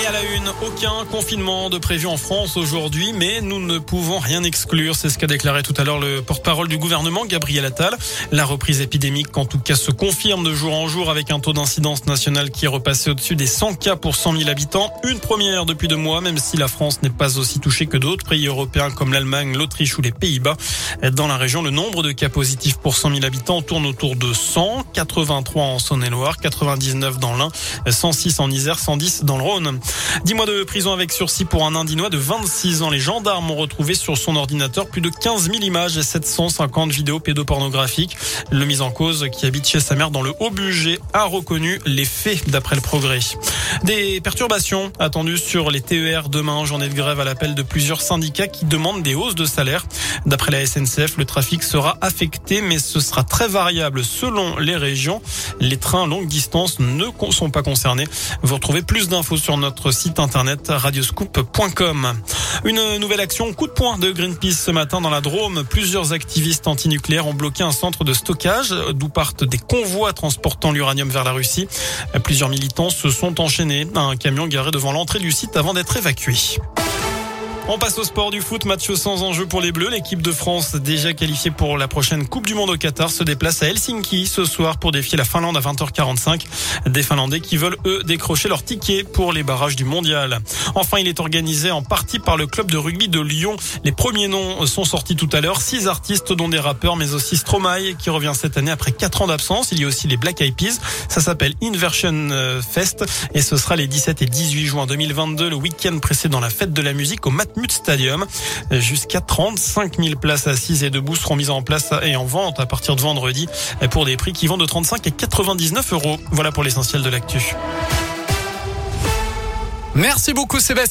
Et à la une, aucun confinement de prévu en France aujourd'hui, mais nous ne pouvons rien exclure. C'est ce qu'a déclaré tout à l'heure le porte-parole du gouvernement, Gabriel Attal. La reprise épidémique, en tout cas, se confirme de jour en jour avec un taux d'incidence national qui est repassé au-dessus des 100 cas pour 100 000 habitants. Une première depuis deux mois, même si la France n'est pas aussi touchée que d'autres pays européens comme l'Allemagne, l'Autriche ou les Pays-Bas. Dans la région, le nombre de cas positifs pour 100 000 habitants tourne autour de 100, 83 en Saône-et-Loire, 99 dans l'Ain, 106 en Isère, 110 dans le Rhône. 10 mois de prison avec sursis pour un Indinois de 26 ans. Les gendarmes ont retrouvé sur son ordinateur plus de 15 000 images et 750 vidéos pédopornographiques. Le mis en cause, qui habite chez sa mère dans le Haut-Bugey, a reconnu les faits d'après le progrès. Des perturbations attendues sur les TER demain, journée de grève à l'appel de plusieurs syndicats qui demandent des hausses de salaire. D'après la SNCF, le trafic sera affecté, mais ce sera très variable selon les régions. Les trains longue distance ne sont pas concernés. Vous retrouvez plus d'infos sur notre site internet radioscoop.com. Une nouvelle action coup de poing de Greenpeace ce matin dans la Drôme. Plusieurs activistes antinucléaires ont bloqué un centre de stockage d'où partent des convois transportant l'uranium vers la Russie. Plusieurs militants se sont enchaînés à un camion garé devant l'entrée du site avant d'être évacué. On passe au sport du foot, match sans enjeu pour les Bleus. L'équipe de France, déjà qualifiée pour la prochaine Coupe du Monde au Qatar, se déplace à Helsinki ce soir pour défier la Finlande à 20h45. Des Finlandais qui veulent, eux, décrocher leur ticket pour les barrages du mondial. Enfin, il est organisé en partie par le club de rugby de Lyon. Les premiers noms sont sortis tout à l'heure. Six artistes, dont des rappeurs, mais aussi Stromae, qui revient cette année après quatre ans d'absence. Il y a aussi les Black Eyed Peas. Ça s'appelle Inversion euh, Fest et ce sera les 17 et 18 juin 2022, le week-end précédent la fête de la musique au Mat Mut Stadium. Jusqu'à 35 000 places assises et debout seront mises en place et en vente à partir de vendredi pour des prix qui vont de 35 et 99 euros. Voilà pour l'essentiel de l'actu. Merci beaucoup Sébastien.